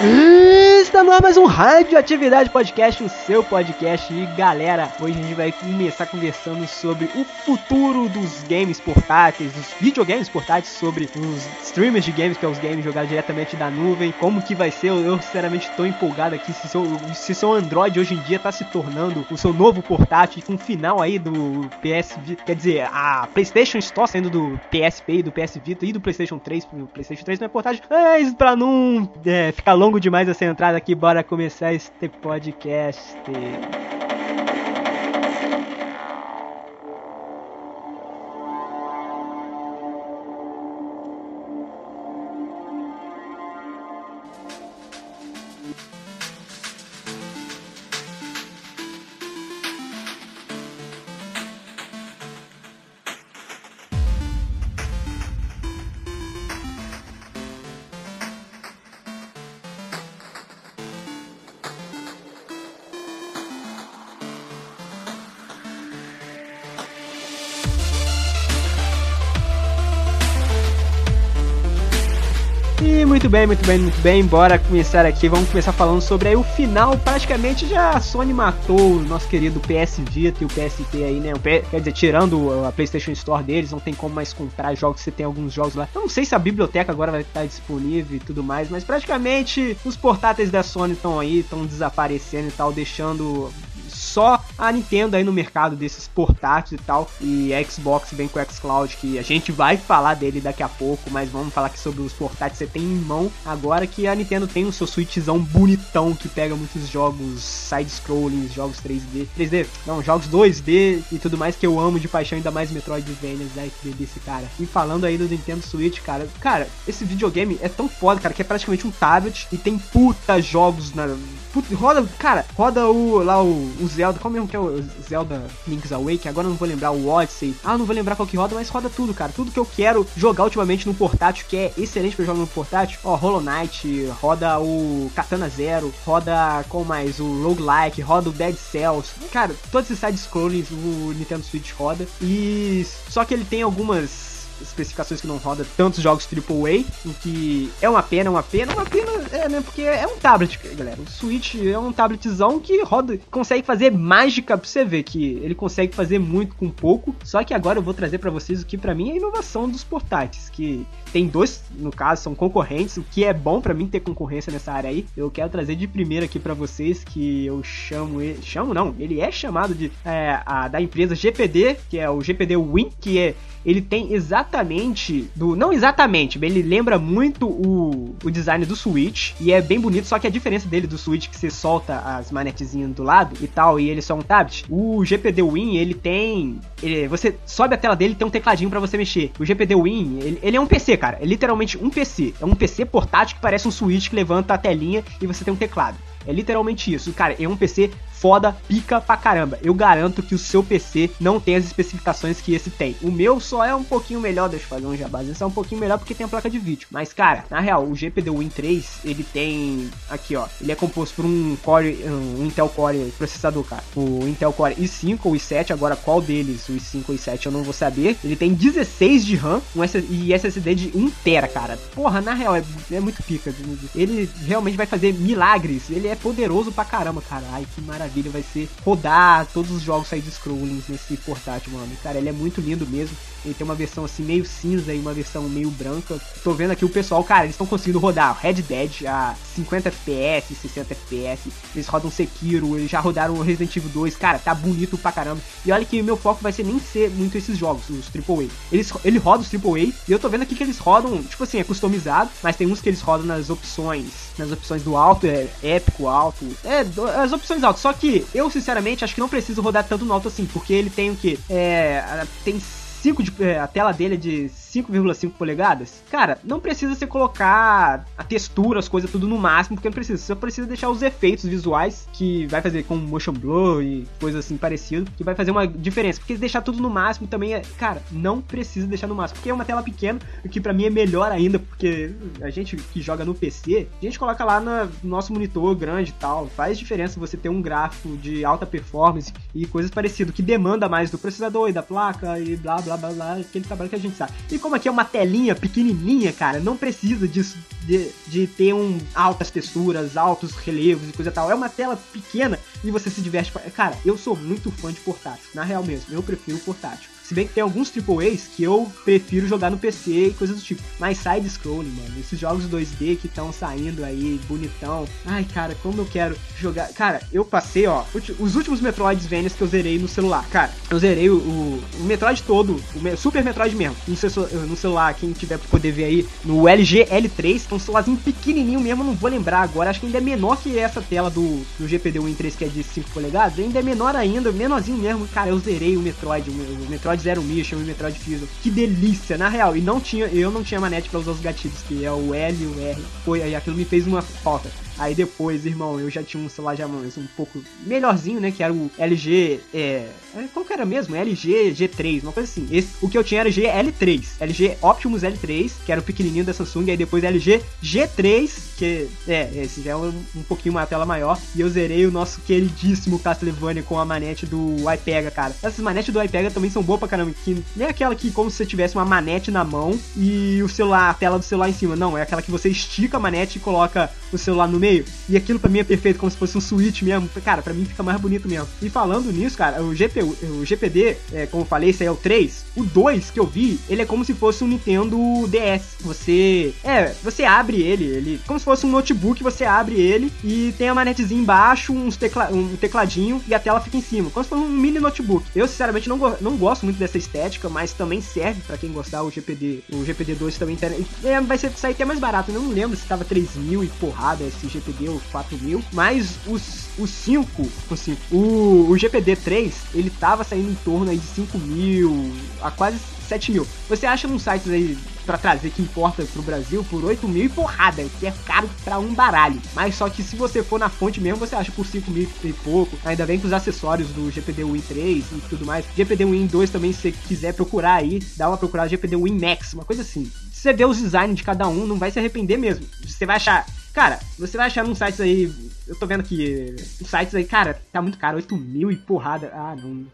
Mm. Está no ar mais um Radioatividade Podcast, o seu podcast. E galera, hoje a gente vai começar conversando sobre o futuro dos games portáteis, dos videogames portáteis, sobre os streamers de games, que é os games jogados diretamente da nuvem, como que vai ser. Eu, sinceramente estou empolgado aqui se seu, se seu Android hoje em dia está se tornando o seu novo portátil, com o final aí do PS Vita, quer dizer, a PlayStation Store saindo do PSP do PS Vita e do PlayStation 3, o PlayStation 3 não é portátil, mas para não é, ficar longo demais essa entrada aqui, bora começar este podcast. Muito bem, muito bem, muito bem. Bora começar aqui. Vamos começar falando sobre aí o final. Praticamente já a Sony matou o nosso querido PS Vita e o PSP aí, né? Quer dizer, tirando a PlayStation Store deles, não tem como mais comprar jogos. Você tem alguns jogos lá. Eu não sei se a biblioteca agora vai estar disponível e tudo mais, mas praticamente os portáteis da Sony estão aí, estão desaparecendo e tal, deixando só a Nintendo aí no mercado desses portáteis e tal. E Xbox vem com o xCloud, que a gente vai falar dele daqui a pouco, mas vamos falar aqui sobre os portáteis que você tem em mão. Agora que a Nintendo tem o seu Switchzão bonitão que pega muitos jogos side-scrolling, jogos 3D. 3D, não, jogos 2D e tudo mais que eu amo de paixão, ainda mais Metroidvania, né, desse cara. E falando aí do Nintendo Switch, cara, cara, esse videogame é tão foda, cara, que é praticamente um tablet e tem puta jogos na. Puta, roda, cara, roda o lá o, o Zelda Zelda, qual mesmo que é o Zelda Link's Awakening? Agora eu não vou lembrar o Odyssey. Ah, não vou lembrar qual que roda, mas roda tudo, cara. Tudo que eu quero jogar ultimamente no portátil, que é excelente para jogar no portátil. Ó, Hollow Knight, roda o Katana Zero, roda com mais o Roguelike, roda o Dead Cells. Cara, todos esses side-scrollings o Nintendo Switch roda. E só que ele tem algumas especificações que não roda tantos jogos AAA, o que é uma pena, uma pena, uma pena, é, né? Porque é um tablet, galera. O Switch é um tabletzão que roda, consegue fazer mágica pra você ver que ele consegue fazer muito com pouco. Só que agora eu vou trazer para vocês o que para mim é a inovação dos portáteis, que tem dois, no caso, são concorrentes, o que é bom para mim ter concorrência nessa área aí. Eu quero trazer de primeira aqui para vocês que eu chamo ele, chamo não, ele é chamado de é, a, da empresa GPD, que é o GPD Win, que é ele tem exatamente do não exatamente, ele lembra muito o, o design do Switch e é bem bonito, só que a diferença dele do Switch que você solta as manetezinhas do lado e tal e ele só é um tablet. O GPD Win, ele tem, ele, você sobe a tela dele tem um tecladinho para você mexer. O GPD Win, ele, ele é um PC, cara, é literalmente um PC. É um PC portátil que parece um Switch que levanta a telinha e você tem um teclado. É literalmente isso. Cara, é um PC foda, pica pra caramba. Eu garanto que o seu PC não tem as especificações que esse tem. O meu só é um pouquinho melhor, deixa eu fazer um jabás. Esse é um pouquinho melhor porque tem a placa de vídeo. Mas, cara, na real, o GPD Win 3, ele tem. Aqui, ó. Ele é composto por um Core. Um Intel Core processador, cara. O Intel Core i5 ou i7. Agora, qual deles? O i5 ou i7 eu não vou saber. Ele tem 16 de RAM um e SSD de 1TB, cara. Porra, na real, é, é muito pica. Ele realmente vai fazer milagres. Ele é poderoso pra caramba, cara. Ai, que maravilha maravilha vai ser rodar todos os jogos side-scrollings nesse portátil, mano. Cara, ele é muito lindo mesmo. Ele tem uma versão assim meio cinza e uma versão meio branca. Tô vendo aqui o pessoal, cara, eles estão conseguindo rodar Red Dead a 50 FPS, 60 FPS. Eles rodam Sekiro, eles já rodaram Resident Evil 2. Cara, tá bonito pra caramba. E olha que meu foco vai ser nem ser muito esses jogos, os AAA. Eles, ele roda os AAA e eu tô vendo aqui que eles rodam, tipo assim, é customizado, mas tem uns que eles rodam nas opções, nas opções do alto, é épico, alto, é, as opções altas. Só que eu, sinceramente, acho que não preciso rodar tanto no alto assim, porque ele tem o que? É, tem 5 de, é, a tela dele é de 5,5 polegadas, cara, não precisa você colocar a textura, as coisas tudo no máximo, porque não precisa. Você precisa deixar os efeitos visuais, que vai fazer com motion blur e coisas assim parecido, que vai fazer uma diferença. Porque deixar tudo no máximo também é, cara, não precisa deixar no máximo, porque é uma tela pequena, o que para mim é melhor ainda, porque a gente que joga no PC, a gente coloca lá no nosso monitor grande e tal, faz diferença você ter um gráfico de alta performance e coisas parecidas, que demanda mais do processador e da placa e blá blá blá blá blá, aquele trabalho que a gente sabe. E como aqui é uma telinha pequenininha, cara, não precisa disso, de, de ter um altas texturas, altos relevos e coisa tal. É uma tela pequena e você se diverte. Cara, eu sou muito fã de portátil, na real mesmo, eu prefiro portátil. Se bem que tem alguns AAAs que eu prefiro jogar no PC e coisas do tipo. Mas side-scrolling, mano. Esses jogos 2D que estão saindo aí, bonitão. Ai, cara, como eu quero jogar. Cara, eu passei, ó, os últimos Metroidvanias que eu zerei no celular. Cara, eu zerei o, o, Metroid todo, o Super Metroid mesmo. No, no celular, quem tiver pra poder ver aí, no LG L3, que é um celularzinho pequenininho mesmo, não vou lembrar agora. Acho que ainda é menor que essa tela do, do GPD Win 3, que é de 5 polegadas. Ainda é menor ainda, menorzinho mesmo. Cara, eu zerei o Metroid, o, o Metroid Metroid Zero Mission e Metroid Fusion. Que delícia, na real. E não tinha, eu não tinha manete para usar os gatilhos, que é o L e o R. Foi aí, aquilo me fez uma falta. Aí depois, irmão, eu já tinha um celular já um pouco melhorzinho, né? Que era o LG. É, é. Qual que era mesmo? LG G3, uma coisa assim. Esse, o que eu tinha era G L3. LG Optimus L3, que era o pequenininho da Samsung. Aí depois LG G3, que é, esse já é um, um pouquinho uma tela maior. E eu zerei o nosso queridíssimo Castlevania com a manete do iPega, cara. Essas manetes do iPega também são boas pra caramba. Que nem é aquela que, como se você tivesse uma manete na mão e o celular, a tela do celular em cima. Não, é aquela que você estica a manete e coloca o celular no meio. E aquilo para mim é perfeito, como se fosse um Switch mesmo. Cara, para mim fica mais bonito mesmo. E falando nisso, cara, o, GP, o GPD, é, como eu falei, esse aí é o 3. O 2 que eu vi, ele é como se fosse um Nintendo DS. Você. É, você abre ele, ele. Como se fosse um notebook, você abre ele e tem a manetezinha embaixo, uns tecla, um tecladinho e a tela fica em cima. Como se fosse um mini notebook. Eu, sinceramente, não, não gosto muito dessa estética, mas também serve para quem gostar. O GPD. O GPD 2 também tem. É, vai ser, sair até mais barato. Eu não lembro se tava 3 mil e porrada esse GPD 4 mil, mas os, os 5, os 5 o, o GPD 3, ele tava saindo em torno aí de 5 mil a quase 7 mil. Você acha num site aí para trazer que importa pro Brasil por 8 mil e porrada, que é caro para um baralho. Mas só que se você for na fonte mesmo, você acha por 5 mil e pouco. Ainda bem que os acessórios do GPD Win 3 e tudo mais. GPD Win 2 também, se você quiser procurar aí, dá uma procurada GPD Win Max, uma coisa assim. Se você ver os designs de cada um, não vai se arrepender mesmo. Você vai achar Cara, você vai achar num site aí. Eu tô vendo aqui. Os sites aí, cara, tá muito caro. 8 mil e porrada. Ah, não.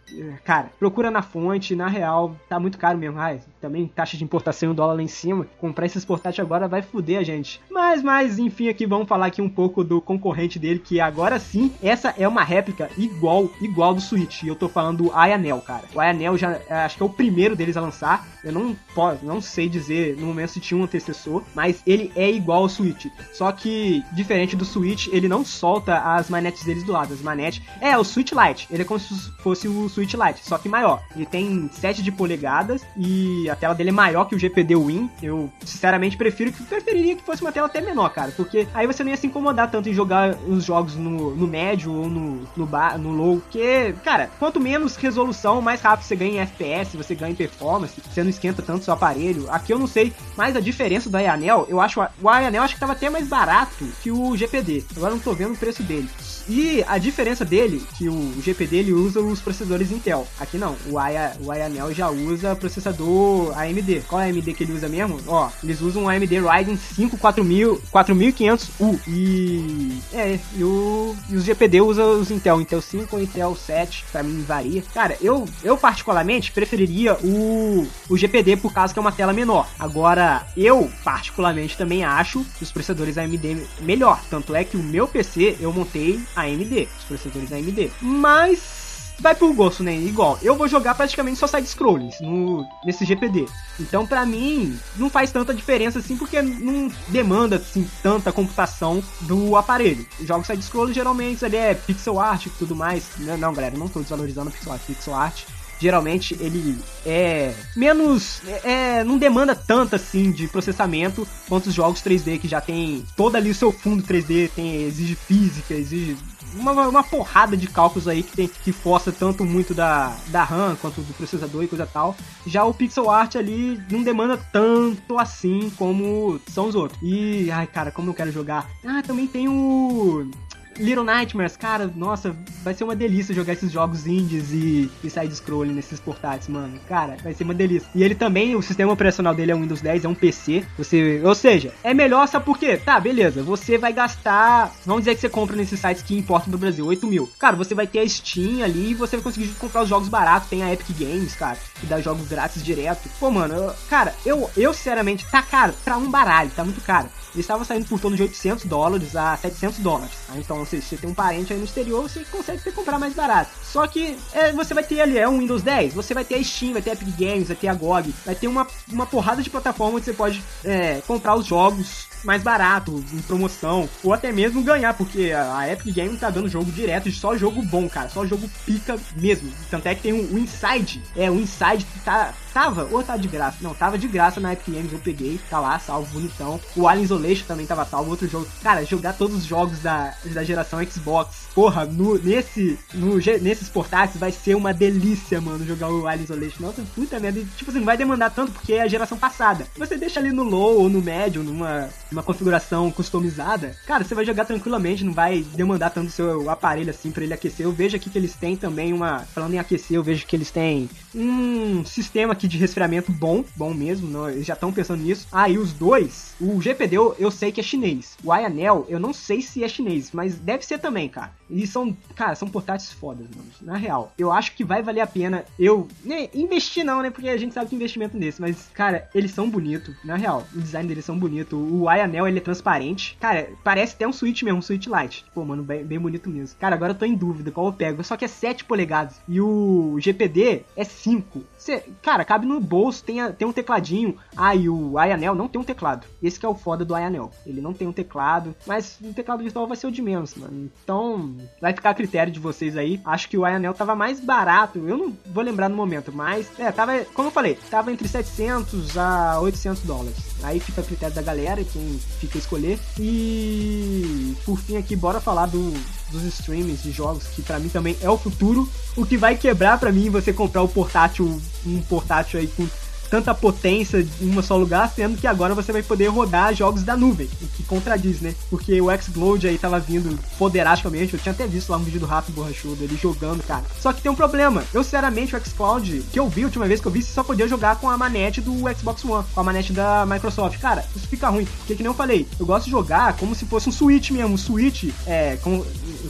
Cara, procura na fonte, na real, tá muito caro mesmo. Ai, também taxa de importação e o dólar lá em cima. Comprar esses portáteis agora vai foder a gente. Mas, mas, enfim, aqui vamos falar aqui um pouco do concorrente dele, que agora sim, essa é uma réplica igual, igual do Switch. E eu tô falando do Ayanel, cara. O Ayanel já acho que é o primeiro deles a lançar. Eu não posso, não sei dizer no momento se tinha um antecessor, mas ele é igual ao Switch. Só que diferente do Switch, ele não solta as manetes deles do lado. As manetes. É, o Switch Lite. Ele é como se fosse o Switch Lite, só que maior. Ele tem 7 de polegadas e a tela dele é maior que o GPD Win. Eu, sinceramente, prefiro que preferiria que fosse uma tela até menor, cara. Porque aí você não ia se incomodar tanto em jogar os jogos no, no médio ou no, no, bar, no low. Porque, cara, quanto menos resolução, mais rápido você ganha em FPS, você ganha em performance, você não esquenta tanto seu aparelho. Aqui eu não sei, mas a diferença do Ayanel, eu acho o Ayanel acho que tava até mais barato que o GPD. Agora não tô vendo o preço dele. E a diferença dele, que o GPD ele usa os processadores Intel. Aqui não, o, Aya, o Ayanel já usa processador AMD. Qual é a AMD que ele usa mesmo? Ó, eles usam um AMD Ryzen 5 4000, 4500U. E é, e, o, e os GPD usam os Intel, Intel 5 ou Intel 7, pra mim varia. Cara, eu, eu particularmente preferiria o, o GPD por causa que é uma tela menor. Agora, eu particularmente também acho os processadores AMD melhor. Tanto é que o meu PC eu montei AMD, os processadores AMD. Mas vai por gosto, né? Igual, eu vou jogar praticamente só side-scrolling no, nesse GPD. Então, pra mim, não faz tanta diferença assim, porque não demanda assim, tanta computação do aparelho. Jogos side-scrolling geralmente ali é pixel art e tudo mais. Não, não, galera, não tô desvalorizando pixel art. Pixel art geralmente ele é menos. É, não demanda tanto assim de processamento quanto os jogos 3D que já tem todo ali o seu fundo 3D, tem, exige física, exige uma, uma porrada de cálculos aí que tem que força tanto muito da, da RAM quanto do processador e coisa tal. Já o pixel art ali não demanda tanto assim como são os outros. E ai, cara, como eu quero jogar. Ah, também tem o Little Nightmares, cara, nossa, vai ser uma delícia jogar esses jogos indies e, e side-scrolling nesses portáteis, mano. Cara, vai ser uma delícia. E ele também, o sistema operacional dele é um Windows 10, é um PC. Você, ou seja, é melhor, sabe por quê? Tá, beleza, você vai gastar, vamos dizer que você compra nesses sites que importam do Brasil, 8 mil. Cara, você vai ter a Steam ali e você vai conseguir comprar os jogos baratos. Tem a Epic Games, cara, que dá jogos grátis direto. Pô, mano, eu, cara, eu, eu sinceramente, tá caro pra um baralho, tá muito caro. Eles estavam saindo por torno de 800 dólares a 700 dólares. Tá? Então, se você tem um parente aí no exterior, você consegue ter, comprar mais barato. Só que é, você vai ter ali, é um Windows 10, você vai ter a Steam, vai ter a Epic Games, vai ter a GOG, vai ter uma, uma porrada de plataforma onde você pode é, comprar os jogos mais barato, em promoção, ou até mesmo ganhar, porque a Epic Games tá dando jogo direto, só jogo bom, cara, só jogo pica mesmo. Tanto é que tem o Inside, é, o Inside que tá, tava, ou tá de graça, não, tava de graça na Epic Games, eu peguei, tá lá, salvo, bonitão. O Alien Isolation também tava salvo, outro jogo. Cara, jogar todos os jogos da, da geração Xbox, porra, no, nesse, no, nesses portáteis vai ser uma delícia, mano, jogar o Alien Isolation. Nossa, puta merda, tipo assim, não vai demandar tanto porque é a geração passada. Você deixa ali no low ou no médio, numa uma configuração customizada, cara, você vai jogar tranquilamente, não vai demandar tanto seu aparelho assim para ele aquecer. Eu vejo aqui que eles têm também uma, falando em aquecer, eu vejo que eles têm um sistema aqui de resfriamento bom, bom mesmo, não, eles já estão pensando nisso. Ah, e os dois, o GPD eu, eu sei que é chinês. O Ayanel, eu não sei se é chinês, mas deve ser também, cara. Eles são, cara, são portáteis fodas, mano. Na real, eu acho que vai valer a pena eu né, investir não, né? Porque a gente sabe que investimento nesse, mas cara, eles são bonitos, na real. O design deles são bonito. O Aya anel ele é transparente. Cara, parece até um Switch mesmo, um Switch Lite. Pô, mano, bem, bem bonito mesmo. Cara, agora eu tô em dúvida qual eu pego. Só que é 7 polegadas. E o GPD é 5. Cê, cara, cabe no bolso, tem, a, tem um tecladinho. Ah, e o Ayanel não tem um teclado. Esse que é o foda do Ayanel. Ele não tem um teclado, mas o teclado virtual vai ser o de menos, mano. Então, vai ficar a critério de vocês aí. Acho que o Ayanel tava mais barato. Eu não vou lembrar no momento, mas, é, tava, como eu falei, tava entre 700 a 800 dólares. Aí fica a critério da galera, quem fica a escolher. E, por fim aqui, bora falar do dos streamings de jogos, que para mim também é o futuro. O que vai quebrar para mim você comprar o portátil, um portátil aí com tanta potência em um só lugar, sendo que agora você vai poder rodar jogos da nuvem, o que contradiz, né? Porque o Xcloud aí tava vindo poderasticamente, eu tinha até visto lá um vídeo do Rato Borrachudo, ele jogando, cara. Só que tem um problema, eu sinceramente o Xcloud, que eu vi a última vez que eu vi, só podia jogar com a manete do Xbox One, com a manete da Microsoft. Cara, isso fica ruim, porque que nem eu falei, eu gosto de jogar como se fosse um Switch mesmo, um Switch, é, com,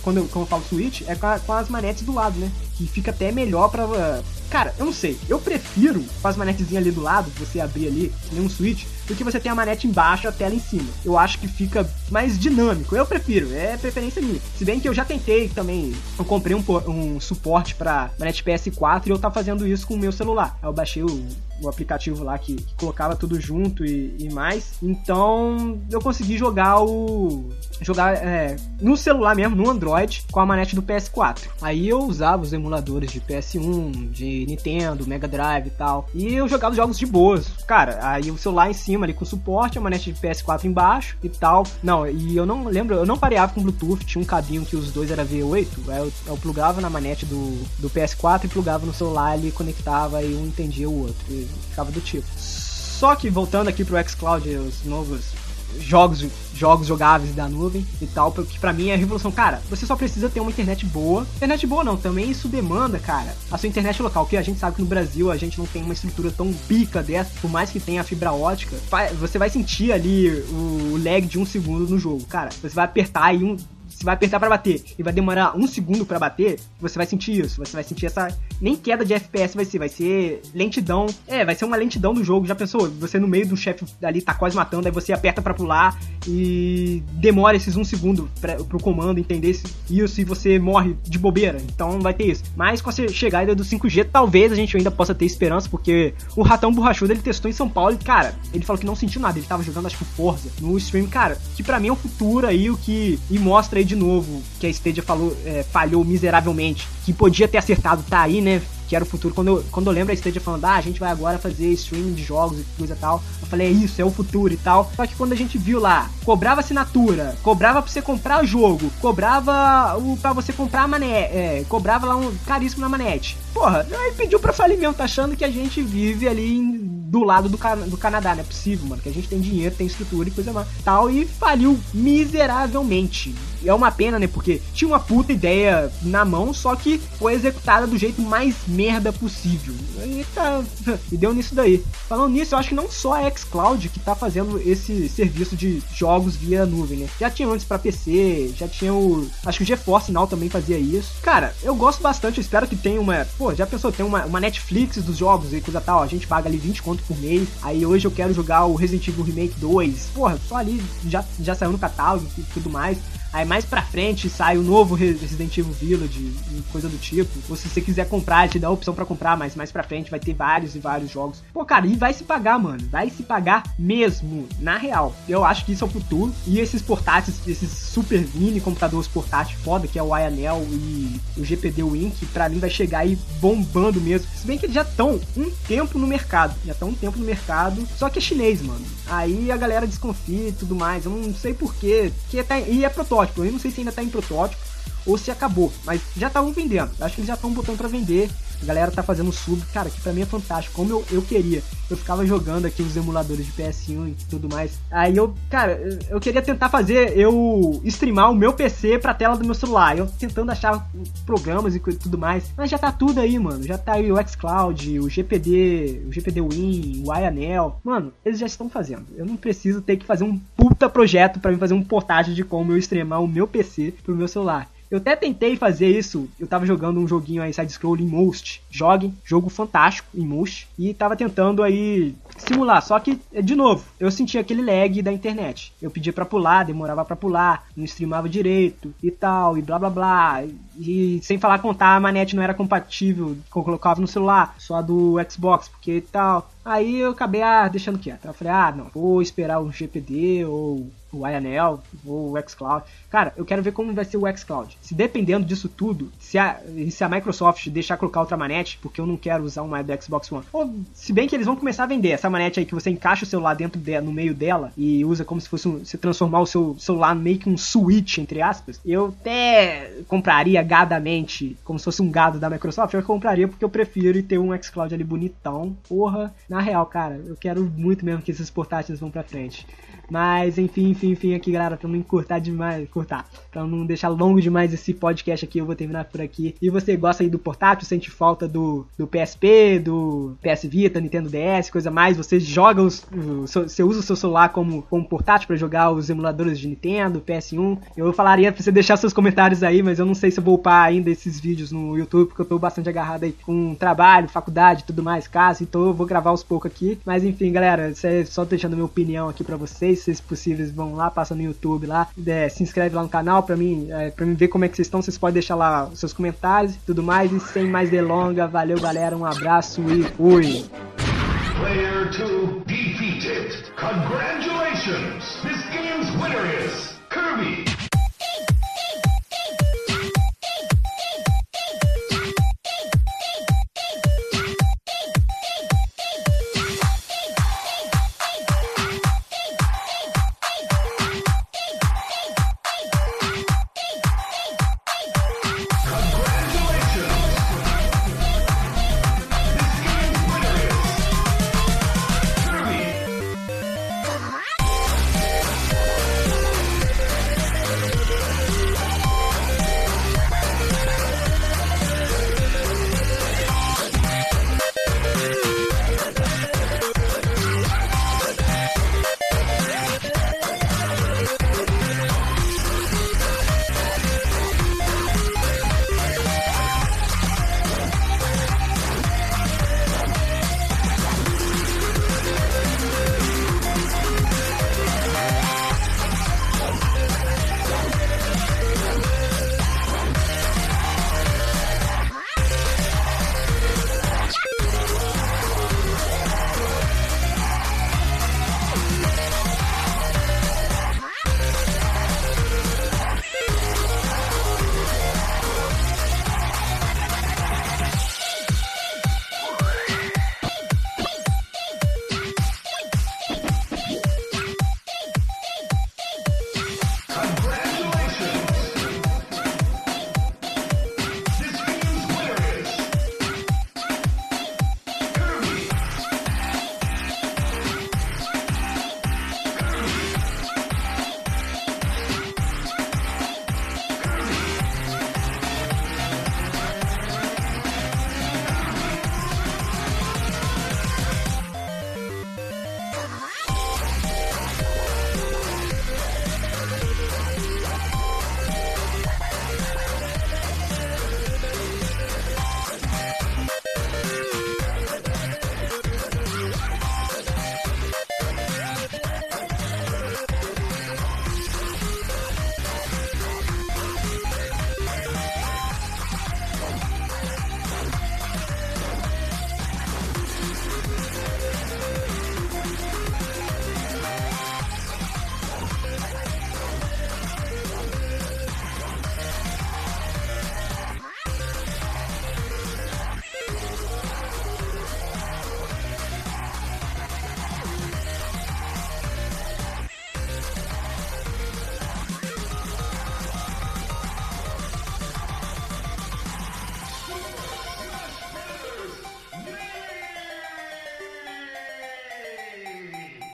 quando, eu, quando eu falo Switch, é com, a, com as manetes do lado, né? Que fica até melhor pra Cara, eu não sei. Eu prefiro com as manetezinhas ali do lado, você abrir ali, que nem um switch, do que você ter a manete embaixo a tela em cima. Eu acho que fica mais dinâmico. Eu prefiro, é preferência minha. Se bem que eu já tentei também, eu comprei um, um suporte para manete PS4 e eu tava fazendo isso com o meu celular. Aí eu baixei o, o aplicativo lá que, que colocava tudo junto e, e, mais. Então eu consegui jogar o. jogar é, no celular mesmo, no Android, com a manete do PS4. Aí eu usava os emuladores de PS1, de Nintendo, Mega Drive e tal. E eu jogava jogos de boas. Cara, aí o celular em cima ali com suporte, a manete de PS4 embaixo e tal. Não, e eu não lembro, eu não pareava com Bluetooth, tinha um cabinho que os dois era V8. Aí eu, eu plugava na manete do, do PS4 e plugava no celular, ele conectava e um entendia o outro. E ficava do tipo. Só que voltando aqui pro xCloud, os novos jogos jogos jogáveis da nuvem e tal, que para mim é a revolução. Cara, você só precisa ter uma internet boa. Internet boa não, também isso demanda, cara, a sua internet local, que a gente sabe que no Brasil a gente não tem uma estrutura tão pica dessa, por mais que tenha fibra ótica, você vai sentir ali o lag de um segundo no jogo. Cara, você vai apertar e um você vai apertar para bater e vai demorar um segundo para bater, você vai sentir isso. Você vai sentir essa. Nem queda de FPS vai ser, vai ser lentidão. É, vai ser uma lentidão do jogo. Já pensou? Você no meio do chefe ali tá quase matando, aí você aperta para pular e demora esses um segundo pra, pro comando entender isso e você morre de bobeira. Então vai ter isso. Mas com a chegada do 5G, talvez a gente ainda possa ter esperança, porque o Ratão Borrachudo ele testou em São Paulo e, cara, ele falou que não sentiu nada. Ele tava jogando, acho que Forza no stream, cara, que para mim é o futuro aí, o que. E mostra aí de novo que a Stadia falou, é, falhou miseravelmente, que podia ter acertado, tá aí, né? Que era o futuro. Quando eu, quando eu lembro a Stadia falando, ah, a gente vai agora fazer streaming de jogos e coisa e tal, eu falei, é isso, é o futuro e tal. Só que quando a gente viu lá, cobrava assinatura, cobrava pra você comprar o jogo, cobrava o pra você comprar a manete, é, cobrava lá um caríssimo na manete. Porra, aí pediu pra falir mesmo, tá achando que a gente vive ali em do lado do, do Canadá, não é possível, mano, que a gente tem dinheiro, tem estrutura e coisa mais tal, e faliu miseravelmente. É uma pena, né, porque tinha uma puta ideia na mão, só que foi executada do jeito mais merda possível. E, tá, e deu nisso daí. Falando nisso, eu acho que não só a xCloud que tá fazendo esse serviço de jogos via nuvem, né? Já tinha antes para PC, já tinha o. Acho que o GeForce Now também fazia isso. Cara, eu gosto bastante, eu espero que tenha uma. Pô, já pensou, tem uma, uma Netflix dos jogos e coisa tal, a gente paga ali 20 conto por mês. Aí hoje eu quero jogar o Resident Evil Remake 2. Porra, só ali já, já saiu no catálogo e tudo mais. Aí mais pra frente sai o novo Resident Evil Village coisa do tipo. Ou se você quiser comprar, te dá a opção para comprar, mas mais pra frente vai ter vários e vários jogos. Pô, cara, e vai se pagar, mano. Vai se pagar mesmo, na real. Eu acho que isso é o futuro. E esses portáteis, esses super mini computadores portáteis foda, que é o Ionel e o GPD Win, que pra mim vai chegar aí bombando mesmo. Se bem que eles já estão um tempo no mercado. Já estão um tempo no mercado. Só que é chinês, mano. Aí a galera desconfia e tudo mais. Eu não sei porquê. Que tá, e é protótipo. Eu não sei se ainda tá em protótipo ou se acabou. Mas já estavam vendendo. Acho que eles já estão botando para vender. A galera tá fazendo sub, cara, que pra mim é fantástico. Como eu, eu queria. Eu ficava jogando aqui os emuladores de PS1 e tudo mais. Aí eu, cara, eu queria tentar fazer eu streamar o meu PC pra tela do meu celular. Eu tentando achar programas e tudo mais. Mas já tá tudo aí, mano. Já tá aí o xCloud, o GPD, o GPD Win, o iAnel. Mano, eles já estão fazendo. Eu não preciso ter que fazer um puta projeto para mim fazer um portágio de como eu streamar o meu PC pro meu celular. Eu até tentei fazer isso. Eu tava jogando um joguinho aí side-scroll em Most. Jogue, jogo fantástico em Most. E tava tentando aí simular. Só que, de novo, eu sentia aquele lag da internet. Eu pedia para pular, demorava para pular, não streamava direito e tal, e blá blá blá. E sem falar contar, a manete não era compatível que eu colocava no celular, só a do Xbox, porque tal. Aí eu acabei ah, deixando quieto. Eu falei, ah, não, vou esperar o GPD ou o IANEL ou o xCloud. Cara, eu quero ver como vai ser o xCloud. Se dependendo disso tudo, se a, se a Microsoft deixar colocar outra manete, porque eu não quero usar uma do Xbox One, ou se bem que eles vão começar a vender essa manete aí que você encaixa o celular dentro de, no meio dela e usa como se fosse um, se transformar o seu celular meio que um switch, entre aspas, eu até compraria gadamente, como se fosse um gado da Microsoft, eu compraria porque eu prefiro ter um xCloud ali bonitão. Porra, na real, cara, eu quero muito mesmo que esses portáteis vão pra frente. Mas enfim, enfim, enfim aqui, galera, pra não encurtar demais, cortar, pra não deixar longo demais esse podcast aqui, eu vou terminar por aqui. E você gosta aí do portátil, sente falta do, do PSP, do PS Vita, Nintendo DS, coisa mais, você joga os, você usa o seu celular como, como portátil para jogar os emuladores de Nintendo, PS1. Eu falaria pra você deixar seus comentários aí, mas eu não sei se eu vou upar ainda esses vídeos no YouTube, porque eu tô bastante agarrado aí com trabalho, faculdade, tudo mais, casa, então eu vou gravar aos poucos aqui. Mas enfim, galera, isso é só deixando minha opinião aqui para vocês, se possíveis vão lá, passa no YouTube lá, é, se inscreve lá no canal pra mim, é, pra mim ver como é que vocês estão, vocês podem deixar lá os seus comentários e tudo mais, e sem mais delonga, valeu galera, um abraço e fui! Player 2 defeated. Congratulations! This game's winner is Kirby!